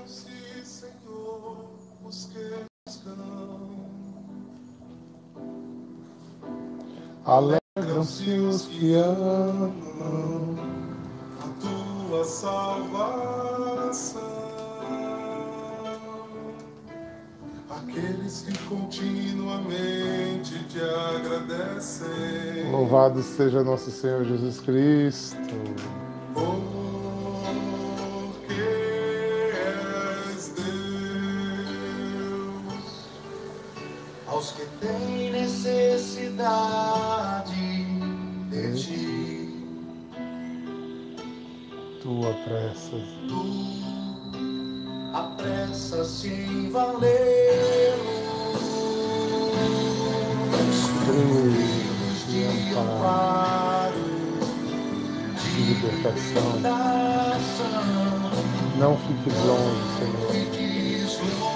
Alegram-se, Senhor, os que buscam. Alegram-se os que amam a tua salvação. Aqueles que continuamente te agradecem. Louvado seja nosso Senhor Jesus Cristo. Apressas. tu apressas-te em valê-los. Cruz De de amparo, de libertação. Não fiques longe, Senhor.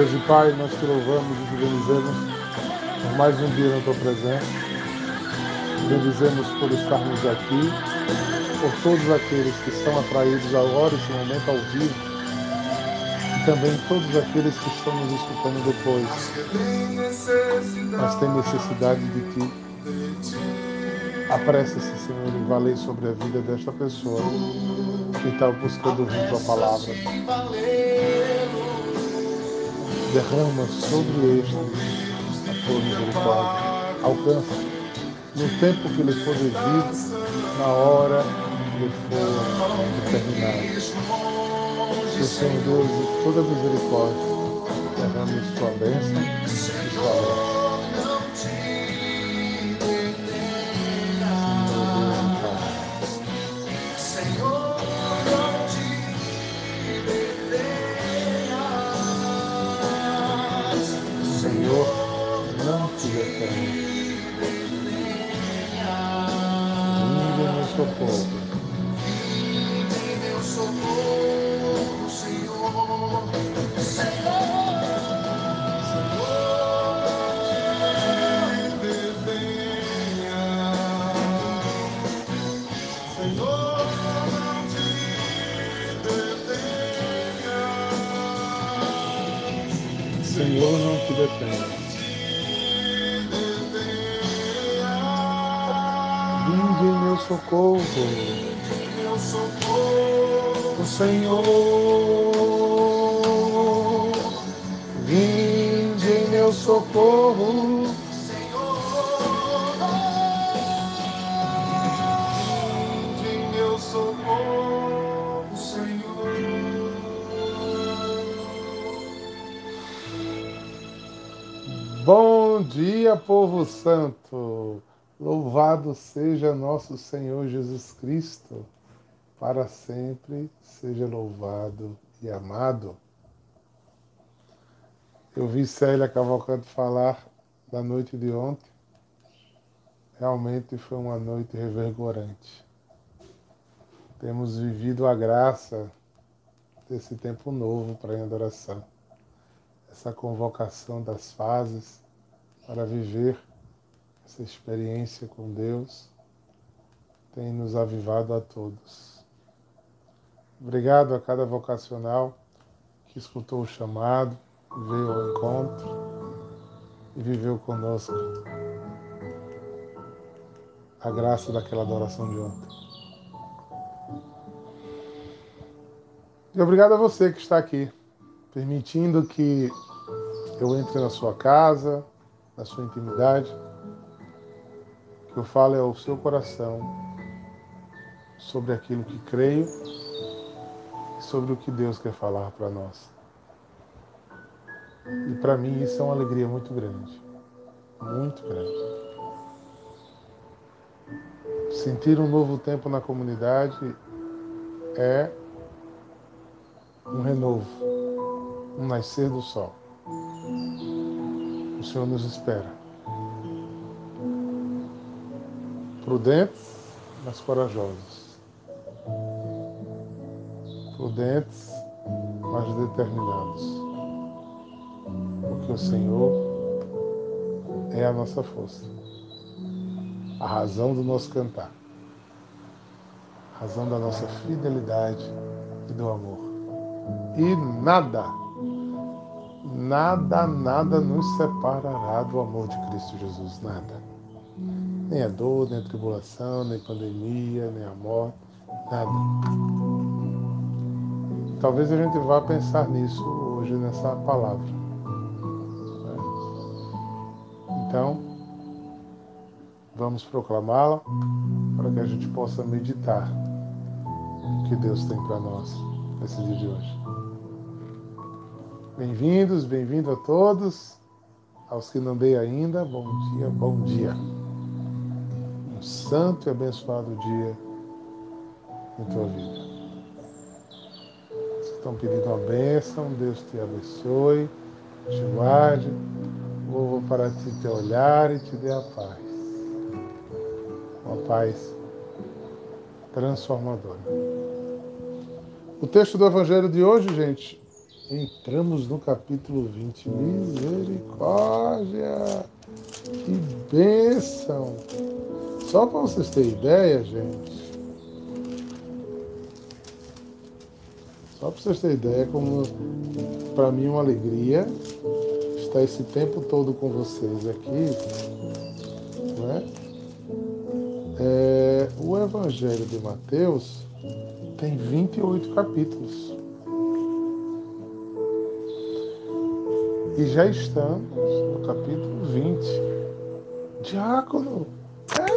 Deus e Pai, nós te louvamos e te bendizemos por mais um dia na tua presença. Bendizemos por estarmos aqui, por todos aqueles que estão atraídos agora, esse momento ao vivo, e também todos aqueles que estão nos escutando depois, mas têm necessidade de ti. Apressa-se, Senhor, e valei sobre a vida desta pessoa que está buscando ouvir tua palavra. Derrama sobre este a tua misericórdia. Alcança no tempo que lhe for devido, na hora que lhe for determinado. Que o Senhor Deus de toda misericórdia derrame sua bênção e sua socorro. Meu socorro, Senhor, vinde em meu socorro. Vinde em meu socorro, Senhor. Bom dia, povo santo. Louvado seja nosso Senhor Jesus Cristo. Para sempre seja louvado e amado. Eu vi Célia Cavalcante falar da noite de ontem. Realmente foi uma noite revigorante. Temos vivido a graça desse tempo novo para a adoração. Essa convocação das fases para viver essa experiência com Deus tem nos avivado a todos. Obrigado a cada vocacional que escutou o chamado, veio ao encontro e viveu conosco a graça daquela adoração de ontem. E obrigado a você que está aqui, permitindo que eu entre na sua casa, na sua intimidade, que eu fale ao seu coração sobre aquilo que creio e sobre o que Deus quer falar para nós. E para mim isso é uma alegria muito grande, muito grande. Sentir um novo tempo na comunidade é um renovo, um nascer do sol. O Senhor nos espera. Prudentes, mas corajosos. Prudentes, mas determinados. Porque o Senhor é a nossa força a razão do nosso cantar, a razão da nossa fidelidade e do amor. E nada, nada, nada nos separará do amor de Cristo Jesus, nada. Nem a dor, nem a tribulação, nem a pandemia, nem a morte, nada. Talvez a gente vá pensar nisso hoje, nessa palavra. Então, Vamos proclamá-la para que a gente possa meditar o que Deus tem para nós nesse dia de hoje. Bem-vindos, bem-vindo a todos. Aos que não dei ainda, bom dia, bom dia. Santo e abençoado dia em tua vida. Vocês estão pedindo uma bênção, Deus te abençoe, te guarde, vou para ti te olhar e te dê a paz uma paz transformadora. O texto do Evangelho de hoje, gente, entramos no capítulo 20. Misericórdia! Que bênção! Só para vocês terem ideia, gente. Só para vocês terem ideia, como para mim é uma alegria estar esse tempo todo com vocês aqui, não é? É, o Evangelho de Mateus tem 28 capítulos. E já estamos no capítulo 20. Diácono.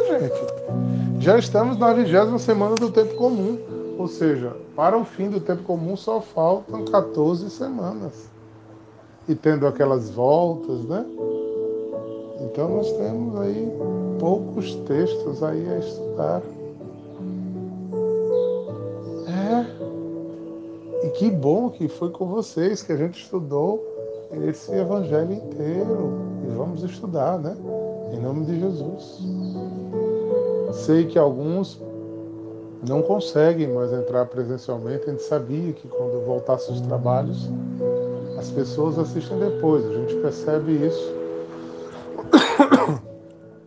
Gente. Já estamos na vigésima semana do tempo comum. Ou seja, para o fim do tempo comum só faltam 14 semanas. E tendo aquelas voltas, né? Então nós temos aí poucos textos aí a estudar. É. E que bom que foi com vocês que a gente estudou esse evangelho inteiro. E vamos estudar, né? Em nome de Jesus. Sei que alguns não conseguem mais entrar presencialmente. A gente sabia que quando voltasse os trabalhos, as pessoas assistem depois. A gente percebe isso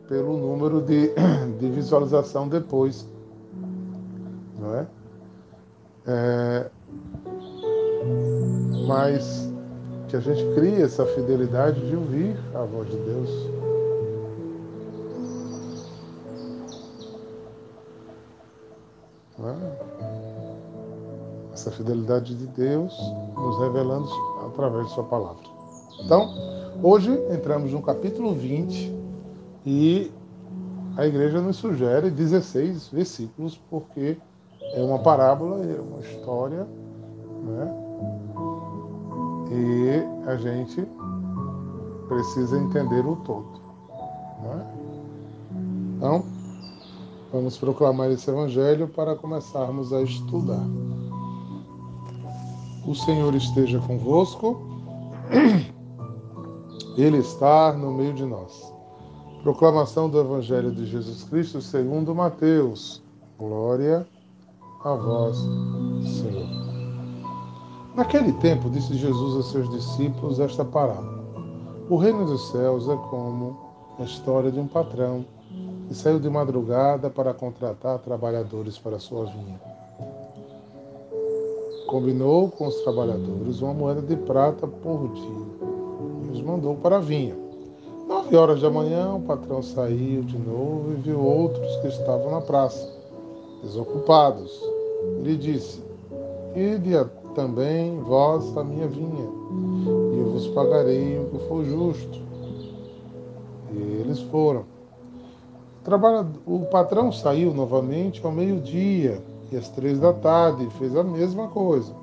pelo número de, de visualização depois. Não é? é? Mas que a gente crie essa fidelidade de ouvir a voz de Deus. É? Essa fidelidade de Deus nos revelando através de Sua palavra. Então, hoje entramos no capítulo 20 e a igreja nos sugere 16 versículos, porque é uma parábola, é uma história, né? E a gente precisa entender o todo. Né? Então, vamos proclamar esse evangelho para começarmos a estudar. O Senhor esteja convosco, Ele está no meio de nós. Proclamação do Evangelho de Jesus Cristo segundo Mateus. Glória a vós, Senhor. Naquele tempo, disse Jesus a seus discípulos esta parábola: O reino dos céus é como a história de um patrão que saiu de madrugada para contratar trabalhadores para sua vinha. Combinou com os trabalhadores uma moeda de prata por dia e os mandou para a vinha Nove horas da manhã, o patrão saiu de novo e viu outros que estavam na praça, desocupados. Ele disse: Ide também vós a minha vinha, e eu vos pagarei o que for justo. E eles foram. O patrão saiu novamente ao meio-dia e às três da tarde e fez a mesma coisa.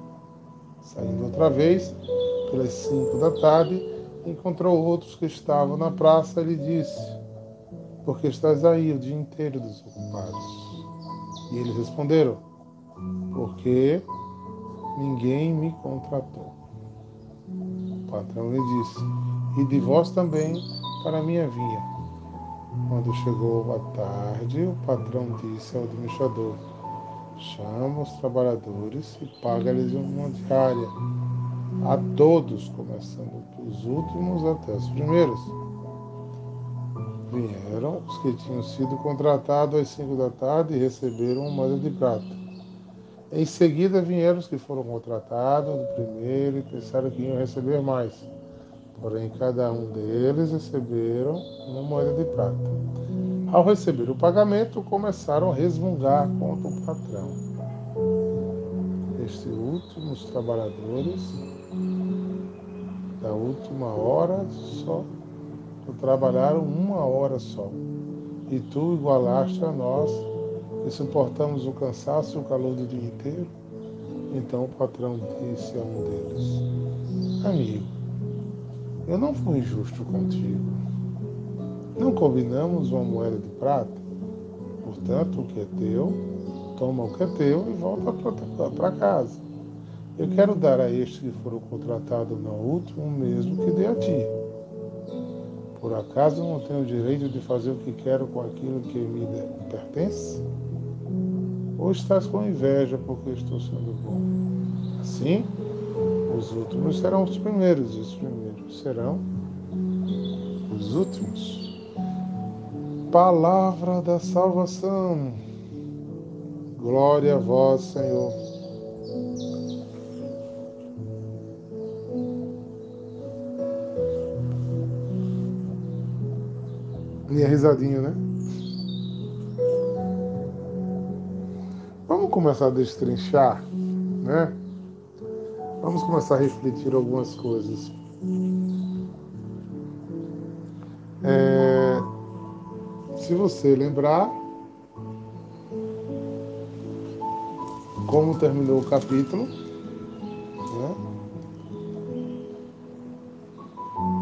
Saindo outra vez, pelas cinco da tarde, encontrou outros que estavam na praça e lhe disse: Por que estás aí o dia inteiro desocupados? E eles responderam: Porque ninguém me contratou. O patrão lhe disse: E de vós também para a minha vinha. Quando chegou a tarde, o patrão disse ao administrador: Chama os trabalhadores e paga-lhes uma diária a todos, começando dos últimos até os primeiros. Vieram os que tinham sido contratados às cinco da tarde e receberam uma moeda de prata. Em seguida vieram os que foram contratados do primeiro e pensaram que iam receber mais. Porém, cada um deles receberam uma moeda de prata. Ao receber o pagamento, começaram a resmungar contra o patrão. Estes últimos trabalhadores da última hora só. Trabalharam uma hora só. E tu igualaste a nós, que suportamos o cansaço e o calor do dia inteiro. Então o patrão disse a um deles: Amigo, eu não fui injusto contigo. Não combinamos uma moeda de prata? Portanto, o que é teu, toma o que é teu e volta para casa. Eu quero dar a estes que foram contratados na última o mesmo que dei a ti. Por acaso não tenho o direito de fazer o que quero com aquilo que me pertence? Ou estás com inveja porque estou sendo bom? Assim, os últimos serão os primeiros, e os primeiros serão os últimos. Palavra da salvação. Glória a vós, Senhor. Minha risadinha, né? Vamos começar a destrinchar, né? Vamos começar a refletir algumas coisas. É, se você lembrar como terminou o capítulo, né?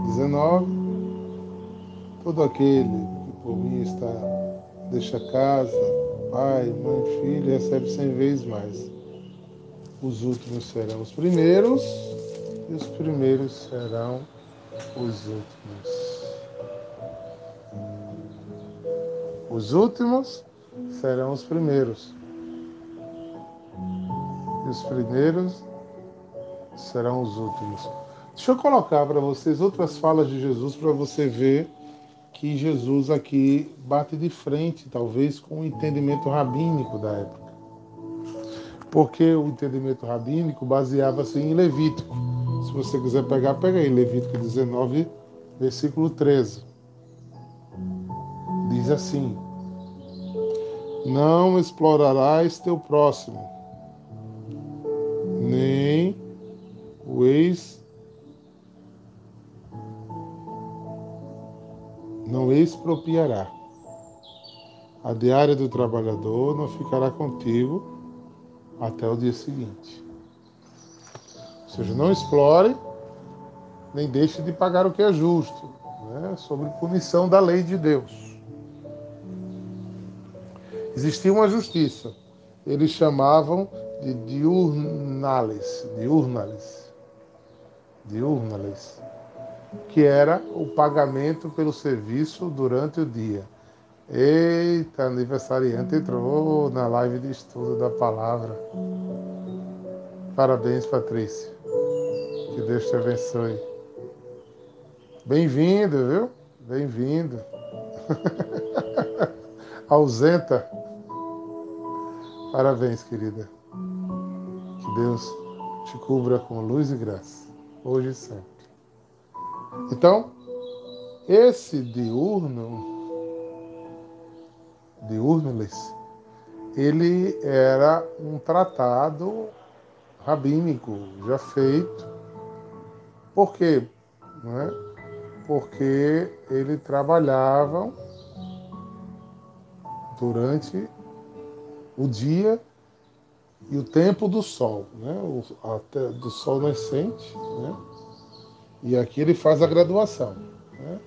19 Todo aquele que por mim está, deixa casa, pai, mãe, filho, recebe cem vezes mais. Os últimos serão os primeiros e os primeiros serão os últimos. Os últimos serão os primeiros. E os primeiros serão os últimos. Deixa eu colocar para vocês outras falas de Jesus para você ver que Jesus aqui bate de frente, talvez, com o entendimento rabínico da época. Porque o entendimento rabínico baseava-se em Levítico. Se você quiser pegar, pega aí, Levítico 19, versículo 13. Diz assim: Não explorarás teu próximo, nem o ex não expropriará. A diária do trabalhador não ficará contigo até o dia seguinte. Ou seja, não explore, nem deixe de pagar o que é justo, né? sobre punição da lei de Deus. Existia uma justiça. Eles chamavam de diurnales, diurnales, diurnales que era o pagamento pelo serviço durante o dia. Eita, aniversariante entrou na live de estudo da palavra. Parabéns, Patrícia. Que Deus te abençoe. Bem-vindo, viu? Bem-vindo. Ausenta. Parabéns, querida. Que Deus te cubra com luz e graça, hoje e sempre. Então, Esse diurno, diurnules, ele era um tratado rabínico já feito. Por quê? Não é? Porque ele trabalhava durante o dia e o tempo do sol, né? O, até, do sol nascente, né? E aqui ele faz a graduação, né?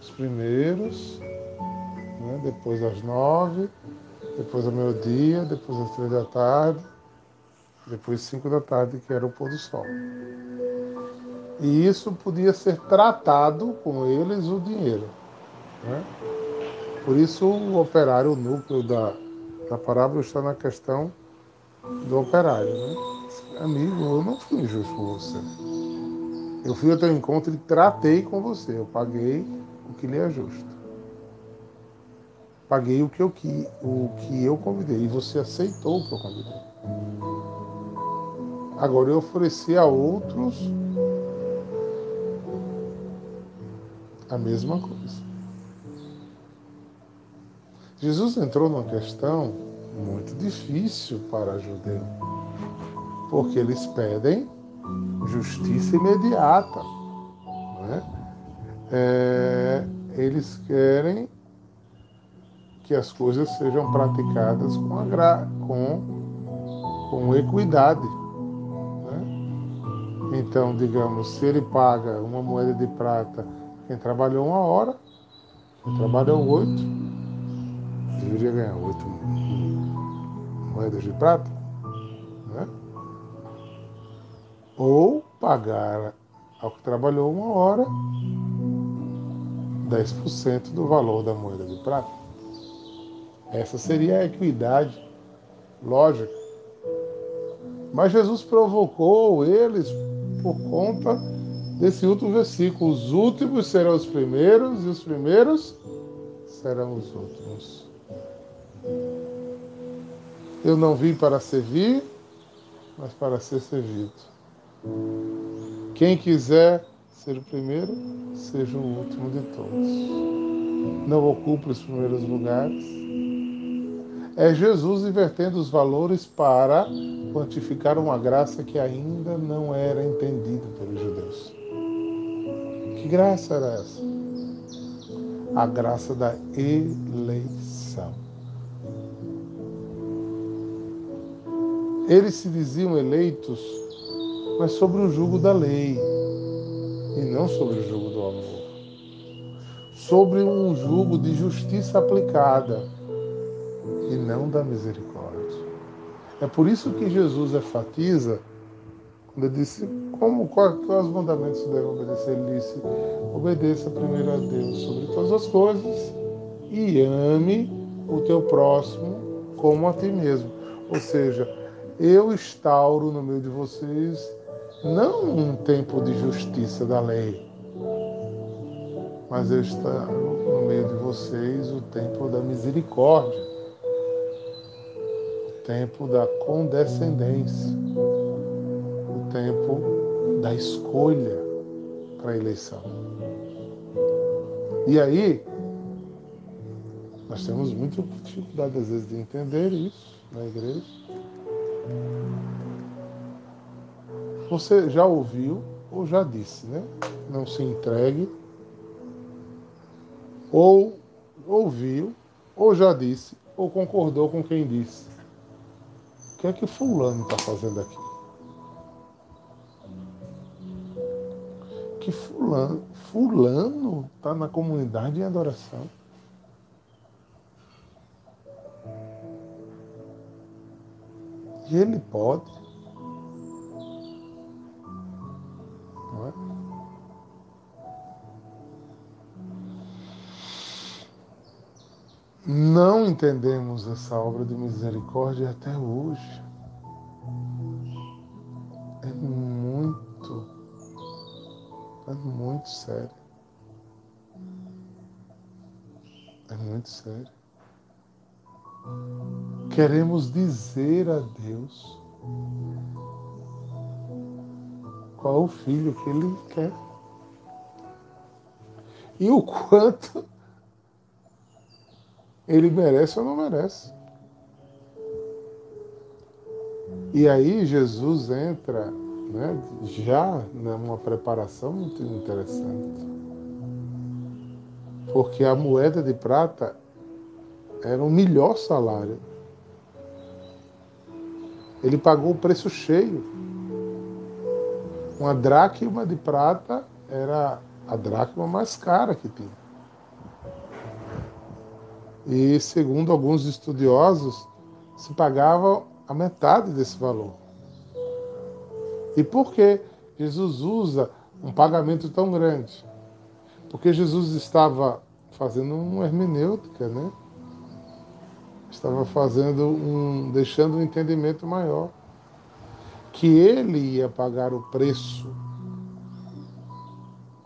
Os primeiros, né? depois às nove, depois ao meio-dia, depois às três da tarde, depois cinco da tarde, que era o pôr do sol. E isso podia ser tratado com eles o dinheiro. Né? Por isso o operário, o núcleo da, da parábola está na questão do operário. Né? Amigo, eu não fui injusto com você. Eu fui ao teu encontro e tratei com você. Eu paguei o que lhe é justo. Paguei o que eu, o que eu convidei. E você aceitou o que eu convidei. Agora eu ofereci a outros a mesma coisa. Jesus entrou numa questão muito difícil para judeu, porque eles pedem justiça imediata. Né? É, eles querem que as coisas sejam praticadas com, agra com, com equidade. Né? Então, digamos, se ele paga uma moeda de prata quem trabalhou uma hora, quem trabalhou oito, deveria ganhar oito moedas de prata. Né? Ou pagar ao que trabalhou uma hora 10% do valor da moeda de prata. Essa seria a equidade lógica. Mas Jesus provocou eles por conta desse último versículo. Os últimos serão os primeiros e os primeiros serão os últimos. Eu não vim para servir, mas para ser servido. Quem quiser ser o primeiro, seja o último de todos. Não ocupe os primeiros lugares. É Jesus invertendo os valores para quantificar uma graça que ainda não era entendida pelos judeus. Que graça era essa? A graça da eleição. Eles se diziam eleitos, mas sobre o jugo da lei, e não sobre o jugo do amor. Sobre um jugo de justiça aplicada, e não da misericórdia. É por isso que Jesus enfatiza ele disse, como, quais os mandamentos se devem obedecer? Ele disse, obedeça primeiro a Deus sobre todas as coisas e ame o teu próximo como a ti mesmo. Ou seja, eu instauro no meio de vocês não um tempo de justiça da lei, mas eu instauro no meio de vocês o tempo da misericórdia, o tempo da condescendência tempo da escolha para a eleição. E aí, nós temos muita dificuldade às vezes de entender isso na igreja. Você já ouviu ou já disse, né? Não se entregue. Ou ouviu, ou já disse, ou concordou com quem disse. O que é que fulano está fazendo aqui? que fulano, fulano está na comunidade em adoração. E ele pode. Não é? Não entendemos essa obra de misericórdia até hoje. É muito é muito sério. É muito sério. Queremos dizer a Deus qual o filho que Ele quer. e o quanto ele merece ou não merece. E aí Jesus entra né, já numa preparação muito interessante. Porque a moeda de prata era o melhor salário. Ele pagou o preço cheio. Uma dracma de prata era a dracma mais cara que tinha. E segundo alguns estudiosos, se pagava a metade desse valor. E por que Jesus usa um pagamento tão grande? Porque Jesus estava fazendo uma hermenêutica, né? Estava fazendo um, deixando um entendimento maior que ele ia pagar o preço,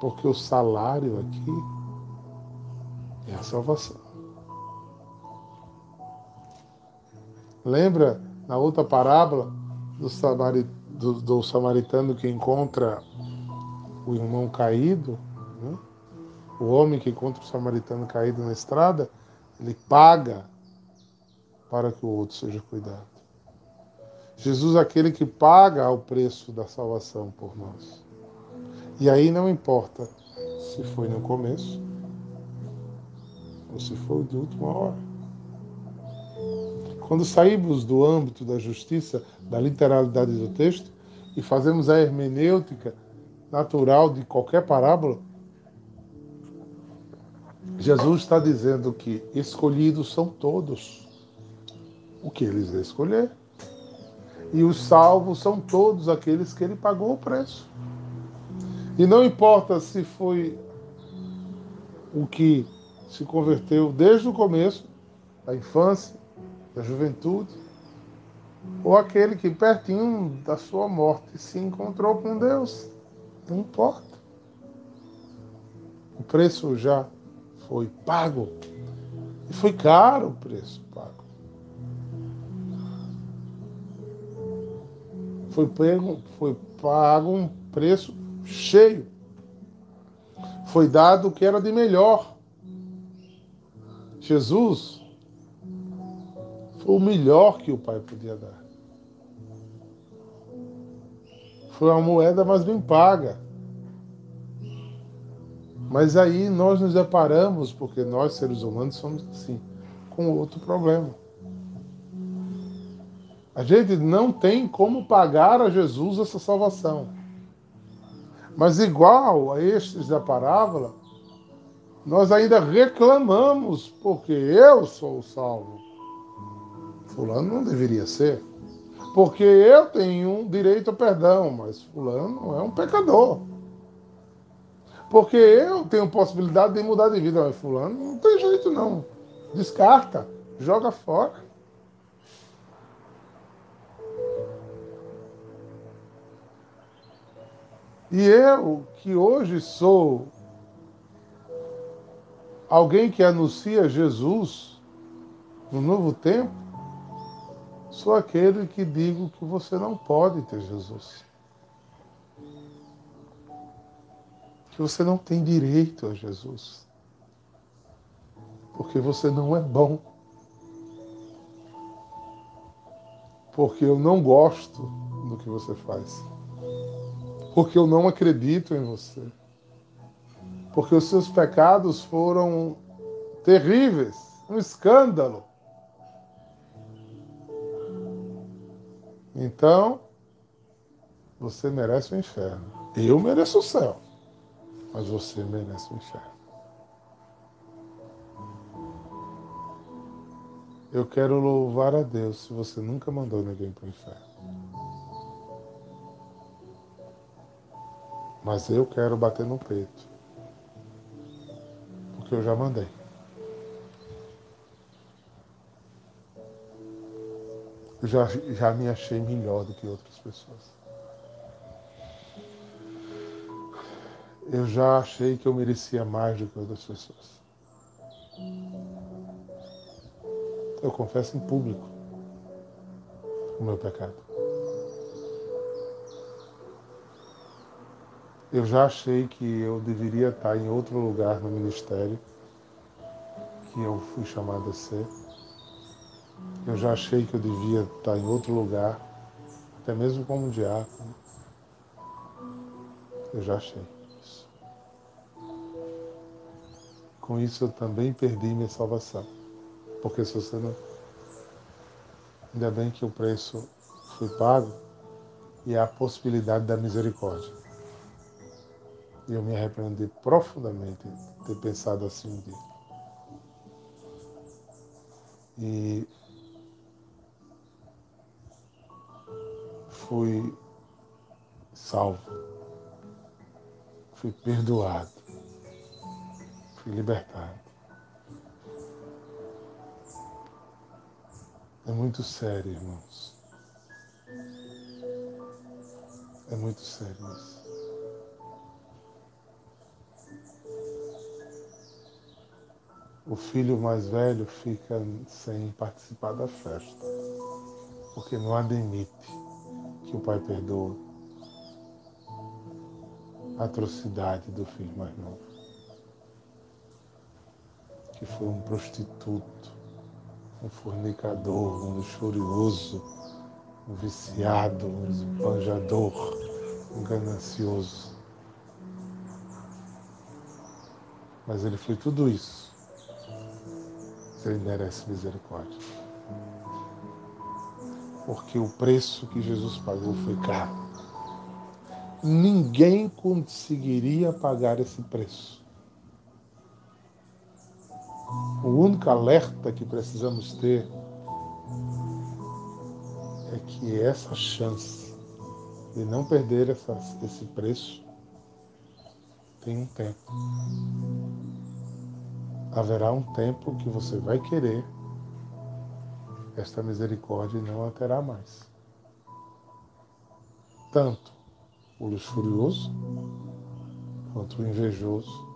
porque o salário aqui é a salvação. Lembra na outra parábola do, samarit, do, do samaritano que encontra o irmão caído, né? o homem que encontra o samaritano caído na estrada, ele paga para que o outro seja cuidado. Jesus é aquele que paga o preço da salvação por nós. E aí não importa se foi no começo ou se foi de última hora. Quando saímos do âmbito da justiça, da literalidade do texto, e fazemos a hermenêutica natural de qualquer parábola, Jesus está dizendo que escolhidos são todos o que eles escolher. E os salvos são todos aqueles que ele pagou o preço. E não importa se foi o que se converteu desde o começo, da infância, da juventude, ou aquele que pertinho da sua morte se encontrou com Deus. Não importa. O preço já foi pago. E foi caro o preço pago. Foi, pego, foi pago um preço cheio. Foi dado o que era de melhor. Jesus foi o melhor que o pai podia dar. Foi uma moeda mais bem paga. Mas aí nós nos deparamos, porque nós seres humanos somos assim, com outro problema. A gente não tem como pagar a Jesus essa salvação. Mas igual a estes da parábola, nós ainda reclamamos porque eu sou o salvo. Fulano não deveria ser. Porque eu tenho direito a perdão, mas Fulano é um pecador. Porque eu tenho possibilidade de mudar de vida, mas Fulano não tem jeito não. Descarta, joga fora. E eu, que hoje sou alguém que anuncia Jesus no novo tempo, Sou aquele que digo que você não pode ter Jesus. Que você não tem direito a Jesus. Porque você não é bom. Porque eu não gosto do que você faz. Porque eu não acredito em você. Porque os seus pecados foram terríveis, um escândalo. Então, você merece o inferno. Eu mereço o céu, mas você merece o inferno. Eu quero louvar a Deus se você nunca mandou ninguém para o inferno. Mas eu quero bater no peito. Porque eu já mandei. eu já, já me achei melhor do que outras pessoas. Eu já achei que eu merecia mais do que outras pessoas. Eu confesso em público o meu pecado. Eu já achei que eu deveria estar em outro lugar no ministério que eu fui chamado a ser. Eu já achei que eu devia estar em outro lugar, até mesmo como diácono. Eu já achei isso. Com isso eu também perdi minha salvação. Porque se você não. Ainda bem que o preço foi pago e há a possibilidade da misericórdia. E eu me arrependi profundamente de ter pensado assim um dia. E fui salvo, fui perdoado, fui libertado. É muito sério, irmãos. É muito sério isso. O filho mais velho fica sem participar da festa, porque não admite que o pai perdoa a atrocidade do filho mais novo, que foi um prostituto um fornicador, um luxurioso, um viciado, um esbanjador, um ganancioso. Mas ele foi tudo isso. Ele merece misericórdia. Porque o preço que Jesus pagou foi caro. Ninguém conseguiria pagar esse preço. O único alerta que precisamos ter é que essa chance de não perder essa, esse preço tem um tempo. Haverá um tempo que você vai querer esta misericórdia não a terá mais. Tanto o luxurioso quanto o invejoso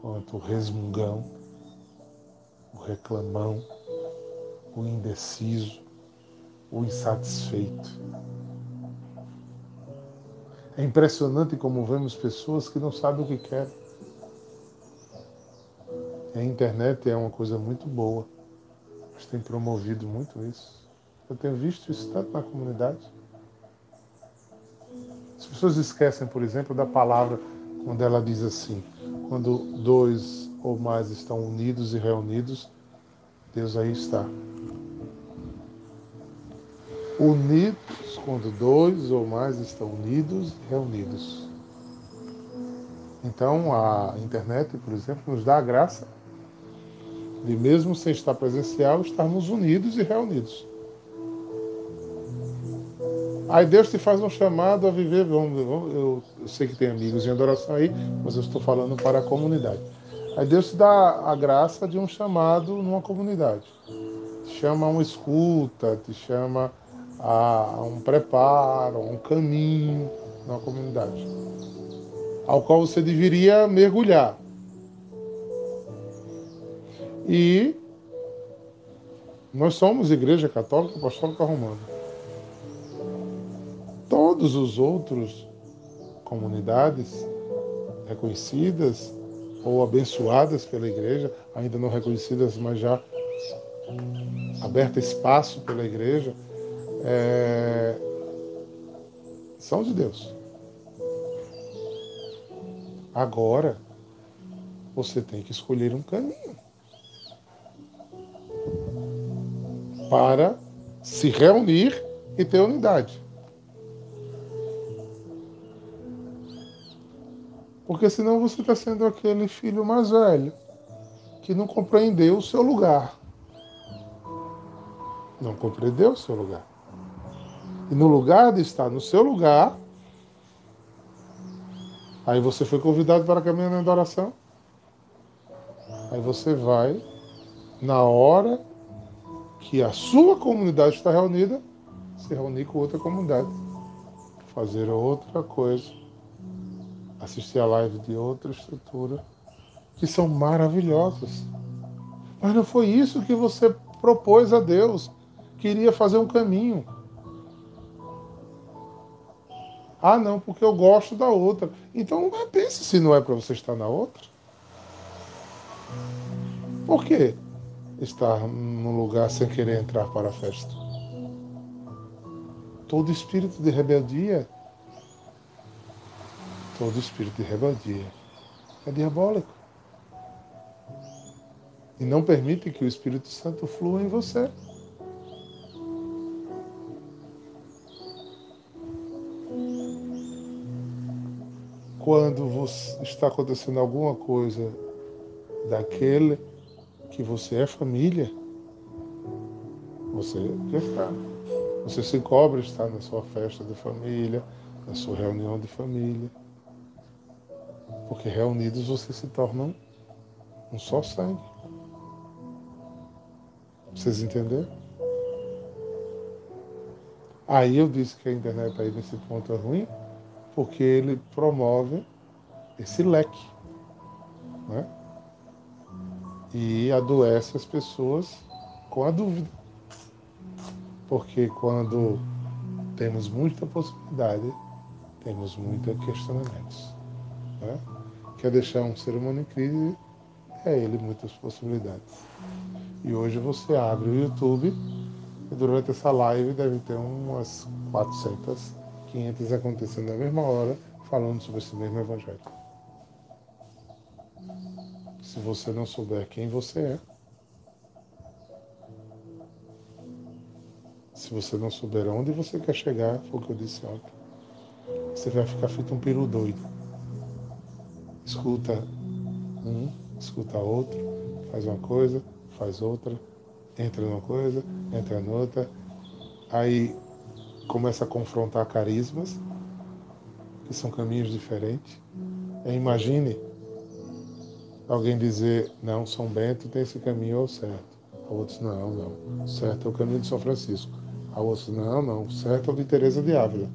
quanto o resmungão, o reclamão, o indeciso, o insatisfeito. É impressionante como vemos pessoas que não sabem o que querem. A internet é uma coisa muito boa, mas tem promovido muito isso. Eu tenho visto isso tanto na comunidade. As pessoas esquecem, por exemplo, da palavra quando ela diz assim: quando dois ou mais estão unidos e reunidos, Deus aí está. Unidos, quando dois ou mais estão unidos e reunidos. Então, a internet, por exemplo, nos dá a graça de, mesmo sem estar presencial, estarmos unidos e reunidos. Aí Deus te faz um chamado a viver. Vamos, eu, eu sei que tem amigos em adoração aí, mas eu estou falando para a comunidade. Aí Deus te dá a graça de um chamado numa comunidade. Te chama a uma escuta, te chama a um preparo, a um caminho numa comunidade, ao qual você deveria mergulhar. E nós somos Igreja Católica Apostólica Romana todos os outros comunidades reconhecidas ou abençoadas pela igreja, ainda não reconhecidas, mas já aberta espaço pela igreja, é, são de Deus. Agora, você tem que escolher um caminho para se reunir e ter unidade. Porque senão você está sendo aquele filho mais velho que não compreendeu o seu lugar. Não compreendeu o seu lugar. E no lugar de estar no seu lugar, aí você foi convidado para caminhar na adoração. Aí você vai, na hora que a sua comunidade está reunida, se reunir com outra comunidade, fazer outra coisa assistir a live de outra estrutura, que são maravilhosas. Mas não foi isso que você propôs a Deus. Queria fazer um caminho. Ah, não, porque eu gosto da outra. Então pense se não é para você estar na outra. Por que estar num lugar sem querer entrar para a festa? Todo espírito de rebeldia, todo espírito de rebeldia é diabólico. E não permite que o Espírito Santo flua em você. Quando está acontecendo alguma coisa daquele que você é família, você já está. Você se cobra estar na sua festa de família, na sua reunião de família. Porque reunidos vocês se tornam um só sangue. Vocês entenderam? Aí eu disse que a internet aí nesse ponto é ruim, porque ele promove esse leque. Né? E adoece as pessoas com a dúvida. Porque quando temos muita possibilidade, temos muitos questionamentos. Né? Quer deixar um ser humano em crise, é ele muitas possibilidades. E hoje você abre o YouTube e durante essa live deve ter umas 400, 500 acontecendo na mesma hora, falando sobre esse mesmo evangelho. Se você não souber quem você é, se você não souber onde você quer chegar, foi o que eu disse ontem, você vai ficar feito um peru doido. Escuta um, escuta outro, faz uma coisa, faz outra, entra numa coisa, entra noutra, aí começa a confrontar carismas, que são caminhos diferentes. E imagine alguém dizer, não, São Bento tem esse caminho ao certo. A outros, não, não, certo é o caminho de São Francisco. A outros, não, não, certo é o de Teresa de Ávila.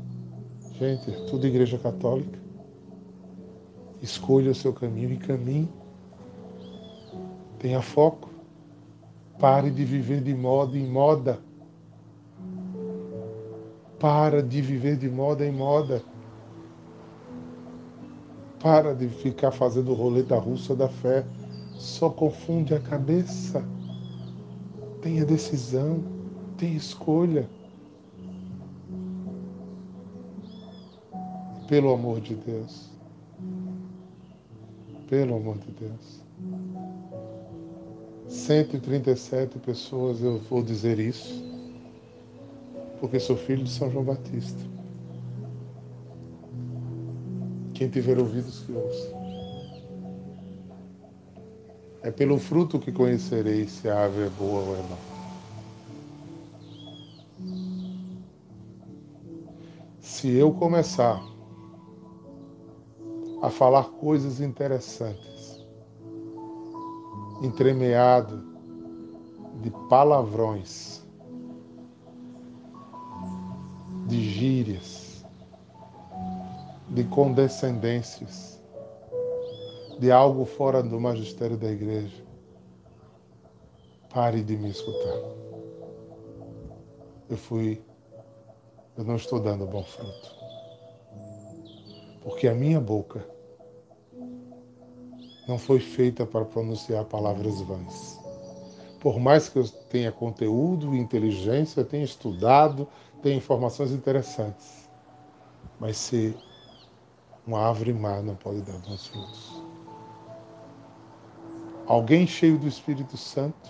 Gente, é tudo igreja católica. Escolha o seu caminho e caminhe. Tenha foco. Pare de viver de moda em moda. Para de viver de moda em moda. Para de ficar fazendo roleta russa da fé. Só confunde a cabeça. Tenha decisão, tenha escolha. Pelo amor de Deus. Pelo amor de Deus. 137 pessoas eu vou dizer isso, porque sou filho de São João Batista. Quem tiver ouvidos que ouça. É pelo fruto que conhecerei se a ave é boa ou é má. Se eu começar a falar coisas interessantes, entremeado de palavrões, de gírias, de condescendências, de algo fora do magistério da igreja. Pare de me escutar. Eu fui, eu não estou dando bom fruto. Porque a minha boca não foi feita para pronunciar palavras vãs. Por mais que eu tenha conteúdo, inteligência, tenha estudado, tenha informações interessantes, mas se uma árvore má não pode dar bons frutos. Alguém cheio do Espírito Santo,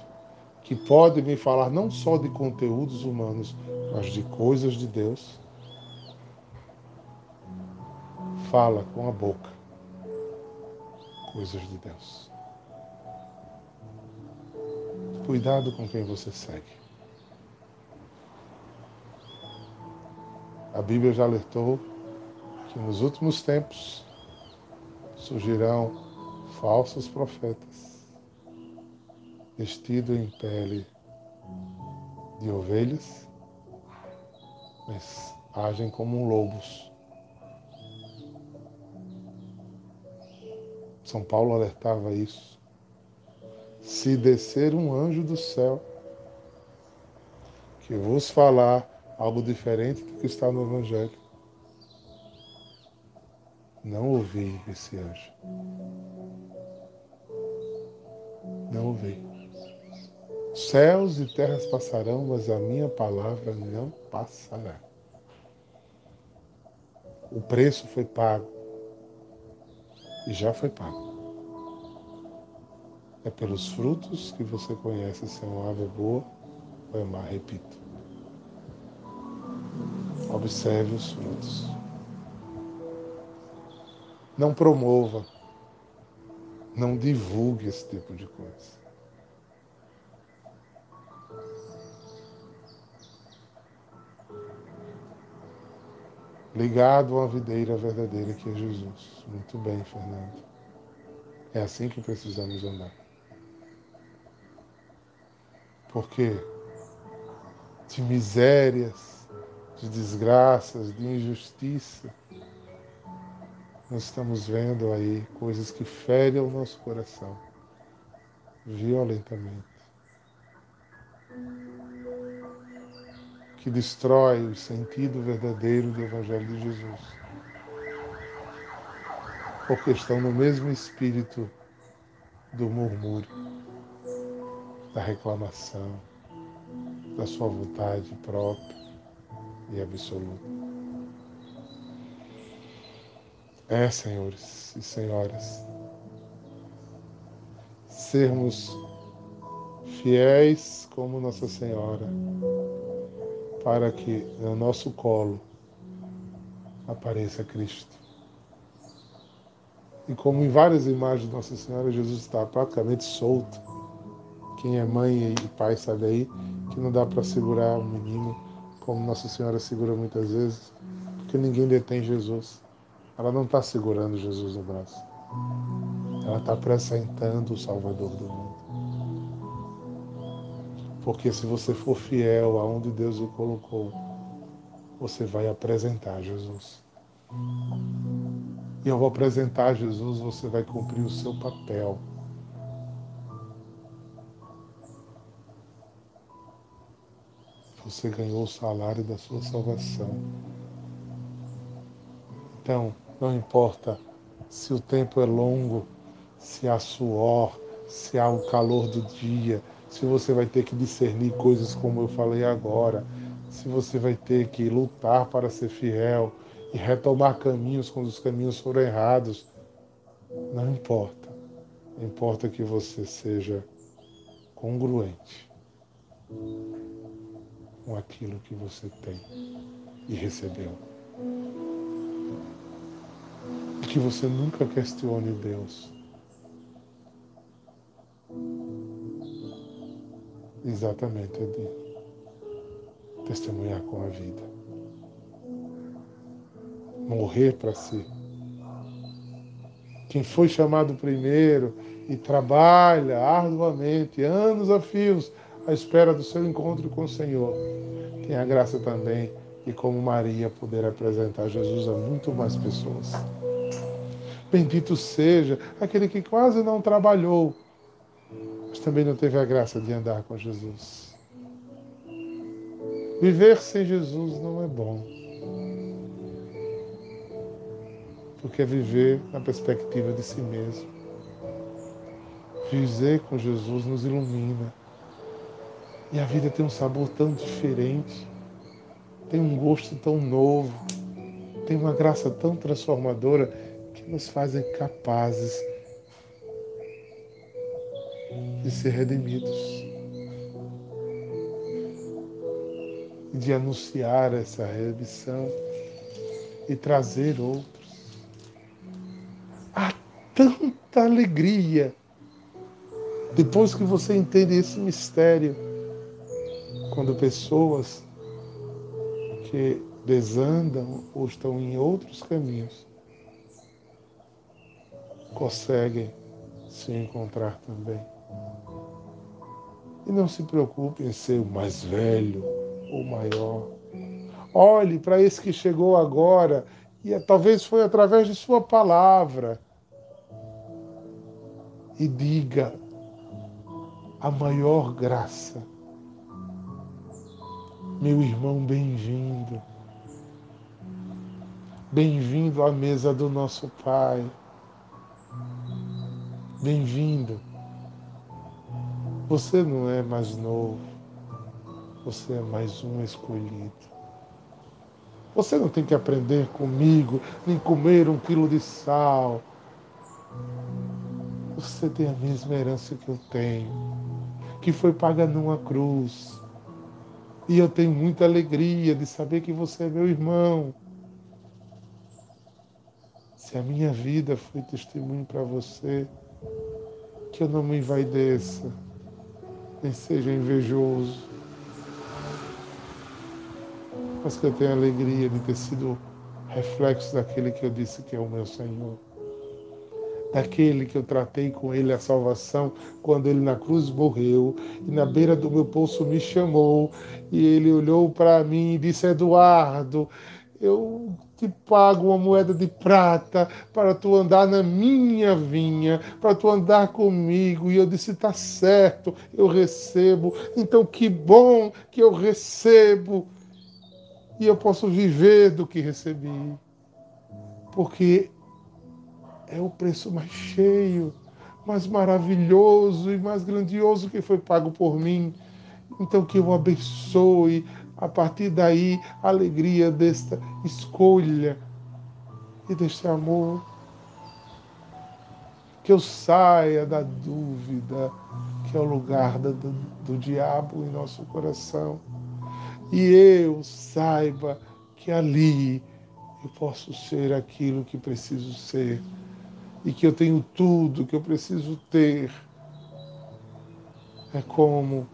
que pode me falar não só de conteúdos humanos, mas de coisas de Deus, fala com a boca coisas de Deus. Cuidado com quem você segue. A Bíblia já alertou que nos últimos tempos surgirão falsos profetas vestidos em pele de ovelhas, mas agem como lobos. São Paulo alertava isso. Se descer um anjo do céu que vos falar algo diferente do que está no Evangelho, Não ouvi esse anjo. Não ouvi. Céus e terras passarão, mas a minha palavra não passará. O preço foi pago. E já foi pago. É pelos frutos que você conhece se é uma ave boa ou é má, repito. Observe os frutos. Não promova, não divulgue esse tipo de coisa. Ligado uma videira verdadeira que é Jesus. Muito bem, Fernando. É assim que precisamos andar. Porque de misérias, de desgraças, de injustiça, nós estamos vendo aí coisas que ferem o nosso coração violentamente, que destrói o sentido verdadeiro do Evangelho de Jesus, porque estão no mesmo espírito do murmúrio, da reclamação, da sua vontade própria e absoluta. É, senhores e senhoras, sermos fiéis como Nossa Senhora, para que no nosso colo apareça Cristo. E como em várias imagens de Nossa Senhora, Jesus está praticamente solto. Quem é mãe e pai sabe aí que não dá para segurar um menino como Nossa Senhora segura muitas vezes, porque ninguém detém Jesus. Ela não está segurando Jesus no braço. Ela está apresentando o Salvador do mundo. Porque se você for fiel aonde Deus o colocou, você vai apresentar Jesus. E ao apresentar Jesus, você vai cumprir o seu papel. Você ganhou o salário da sua salvação. Então, não importa se o tempo é longo, se há suor, se há o calor do dia, se você vai ter que discernir coisas como eu falei agora, se você vai ter que lutar para ser fiel e retomar caminhos quando os caminhos foram errados. Não importa. Importa que você seja congruente com aquilo que você tem e recebeu que você nunca questione Deus. Exatamente, Edi. Testemunhar com a vida. Morrer para si. Quem foi chamado primeiro e trabalha arduamente, anos a fios, à espera do seu encontro com o Senhor, tem a graça também e como Maria poder apresentar Jesus a muito mais pessoas. Bendito seja aquele que quase não trabalhou, mas também não teve a graça de andar com Jesus. Viver sem Jesus não é bom. Porque é viver na perspectiva de si mesmo. Viver com Jesus nos ilumina. E a vida tem um sabor tão diferente, tem um gosto tão novo, tem uma graça tão transformadora que nos fazem capazes de ser redimidos, de anunciar essa remissão e trazer outros. Há tanta alegria depois que você entende esse mistério, quando pessoas que desandam ou estão em outros caminhos conseguem se encontrar também. E não se preocupe em ser o mais velho ou maior. Olhe para esse que chegou agora e é, talvez foi através de sua palavra. E diga a maior graça. Meu irmão, bem-vindo. Bem-vindo à mesa do nosso Pai. Bem-vindo. Você não é mais novo, você é mais um escolhido. Você não tem que aprender comigo, nem comer um quilo de sal. Você tem a mesma herança que eu tenho, que foi paga numa cruz. E eu tenho muita alegria de saber que você é meu irmão. Se a minha vida foi testemunho para você, que eu não me envaideça nem seja invejoso, mas que eu tenha alegria de ter sido reflexo daquele que eu disse que é o meu Senhor. Daquele que eu tratei com ele a salvação quando ele na cruz morreu e na beira do meu poço me chamou e ele olhou para mim e disse: Eduardo, eu te pago uma moeda de prata para tu andar na minha vinha, para tu andar comigo. E eu disse: está certo, eu recebo. Então que bom que eu recebo. E eu posso viver do que recebi. Porque é o preço mais cheio, mais maravilhoso e mais grandioso que foi pago por mim. Então que eu abençoe a partir daí, a alegria desta escolha e deste amor. Que eu saia da dúvida, que é o lugar do, do, diabo em nosso coração. E eu saiba que ali eu posso ser aquilo que preciso ser. E que eu tenho tudo que eu preciso ter. É como,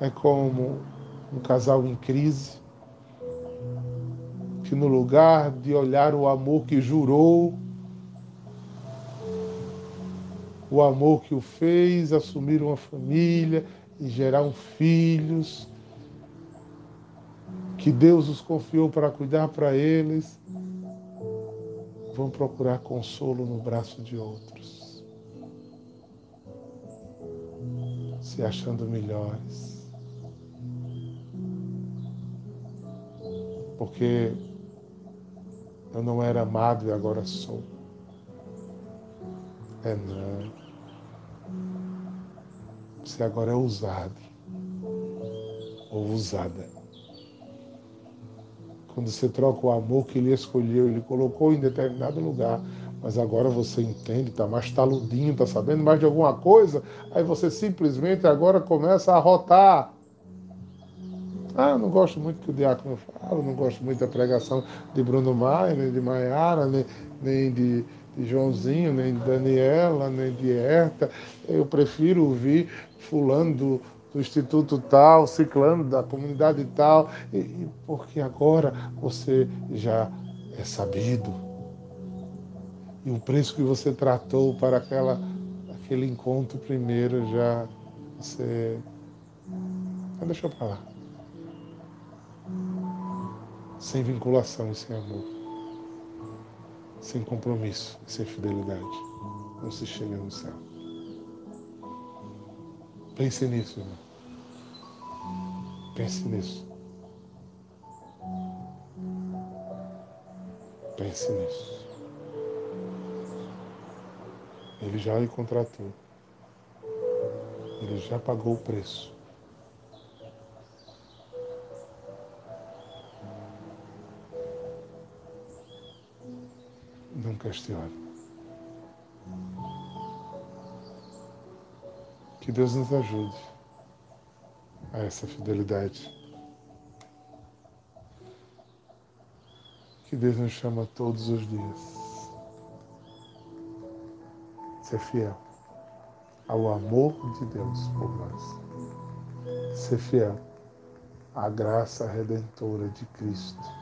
é como um casal em crise, que no lugar de olhar o amor que jurou, o amor que o fez assumir uma família e gerar um filhos, que Deus os confiou para cuidar para eles, vão procurar consolo no braço de outros, se achando melhores porque eu não era amado e agora sou. É não. Você agora é usado ou usada. Quando você troca o amor que ele escolheu, ele colocou em determinado lugar, mas agora você entende, está mais taludinho, está sabendo mais de alguma coisa, aí você simplesmente agora começa a rotar ah, eu não gosto muito que o diácono fala, não gosto muito da pregação de Bruno Maia, nem de Maiara, nem, nem de, de Joãozinho, nem de Daniela, nem de Herta. Eu prefiro ouvir fulano do, do instituto tal, ciclano da comunidade tal, e, porque agora você já é sabido. E o preço que você tratou para aquela, aquele encontro primeiro já você. Mas deixa para lá sem vinculação e sem amor, sem compromisso e sem fidelidade, não se chega no céu. Pense nisso, irmão. Pense nisso. Pense nisso. Ele já lhe contratou. Ele já pagou o preço. Questione. Que Deus nos ajude a essa fidelidade. Que Deus nos chama todos os dias. Ser fiel ao amor de Deus por nós. Ser fiel à graça redentora de Cristo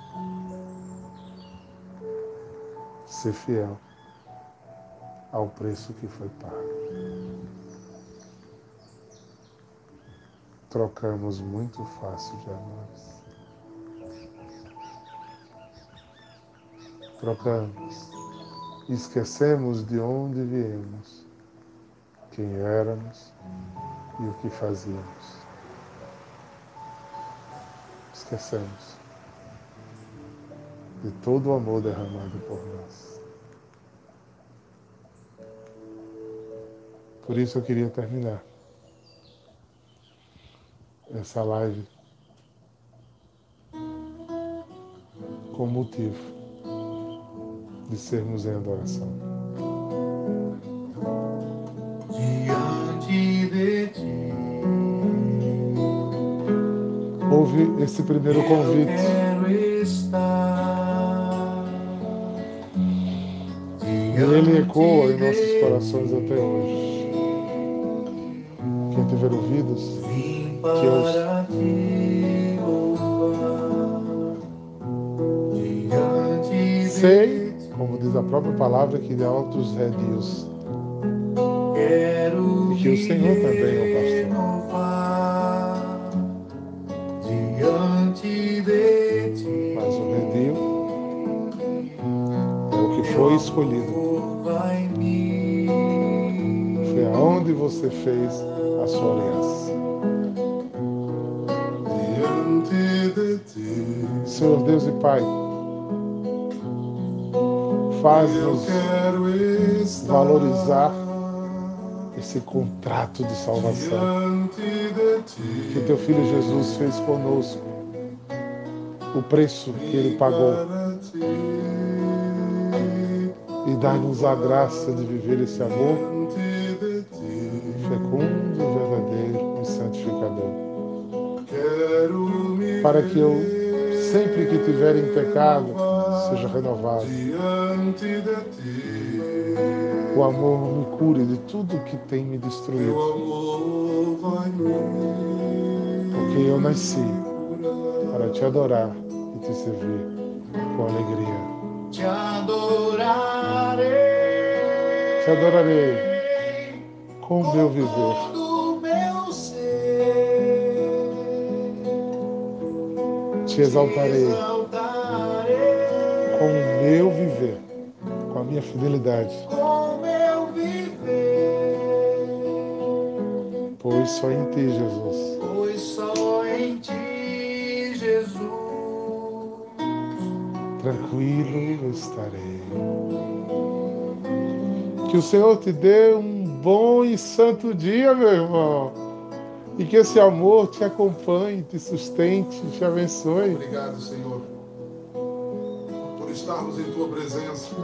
ser fiel ao preço que foi pago. Trocamos muito fácil de amores. Trocamos. Esquecemos de onde viemos, quem éramos e o que fazíamos. Esquecemos. de todo o amor derramado por nós. Por isso eu queria terminar essa live com motivo de sermos em adoração. Diante de ti. Houve esse primeiro convite. Quero estar. E ele ecoa em nossos corações até hoje. Quem tiver ouvidos, Que. Diante sei, como diz a própria palavra, que de altos Quero E que o Senhor também é o pastor. Mas o redil é o que foi escolhido. Foi aonde você fez sua aliança. Senhor Deus e Pai, faz-nos valorizar esse contrato de salvação que teu Filho Jesus fez conosco. O preço que ele pagou e dá-nos a graça de viver esse amor Para que eu, sempre que tiver em pecado, seja renovado. O amor me cure de tudo que tem me destruído. Porque eu nasci para te adorar e te servir com alegria. te adorarei. Te adorarei com meu viver. Te exaltarei com o meu viver, com a minha fidelidade, pois só em ti, Jesus, Pois só em ti, Jesus. tranquilo estarei. Que o Senhor te dê um bom e santo dia, meu irmão. E que esse amor te acompanhe, te sustente, te abençoe. Obrigado, Senhor, por estarmos em tua presença,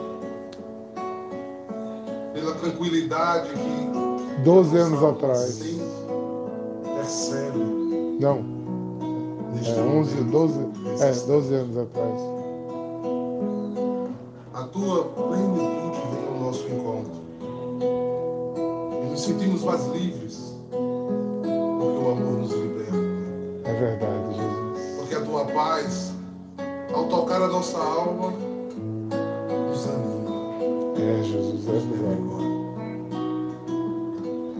pela tranquilidade que 12 anos atrás. percebe Não, é 11, momento, 12, nesse é, instante. 12 anos atrás. A tua plenitude vem ao nosso encontro. E nos sentimos mais livres, verdade, Jesus. Porque a tua paz, ao tocar a nossa alma, nos anima. É, Jesus, é verdade.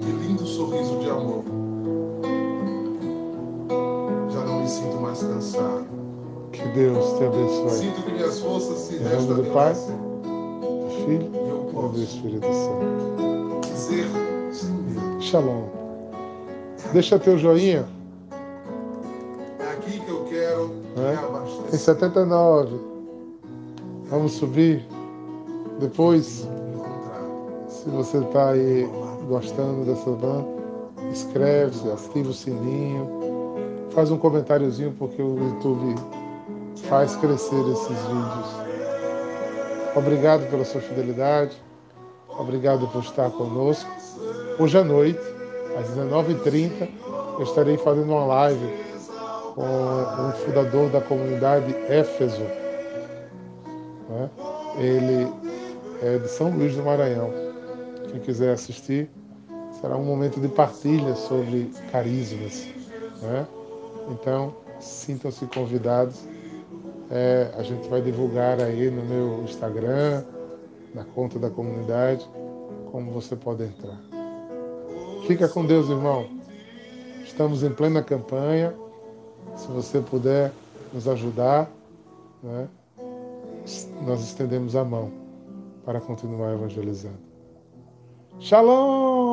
Que lindo sorriso de amor. Já não me sinto mais cansado. Que Deus te abençoe. Sinto que minhas forças se Em nome do Pai, do Filho E do Espírito Santo. dizer sem medo. Shalom. Deixa teu joinha. É? abastecer. 79. Vamos subir. Depois, se você está aí gostando dessa banda, inscreve-se, ativa o sininho, faz um comentáriozinho porque o YouTube faz crescer esses vídeos. Obrigado pela sua fidelidade, obrigado por estar conosco. Hoje à noite, às 19h30, eu estarei fazendo uma live o fundador da comunidade Éfeso. né? Ele é de São Luís do Maranhão. Quem quiser assistir, será um momento de partilha sobre carismas. né? Então, sintam-se convidados. É, a gente vai divulgar aí no meu Instagram, na conta da comunidade, como você pode entrar. Fica com Deus, irmão. Estamos em plena campanha. Se você puder nos ajudar, né? nós estendemos a mão para continuar evangelizando. Shalom!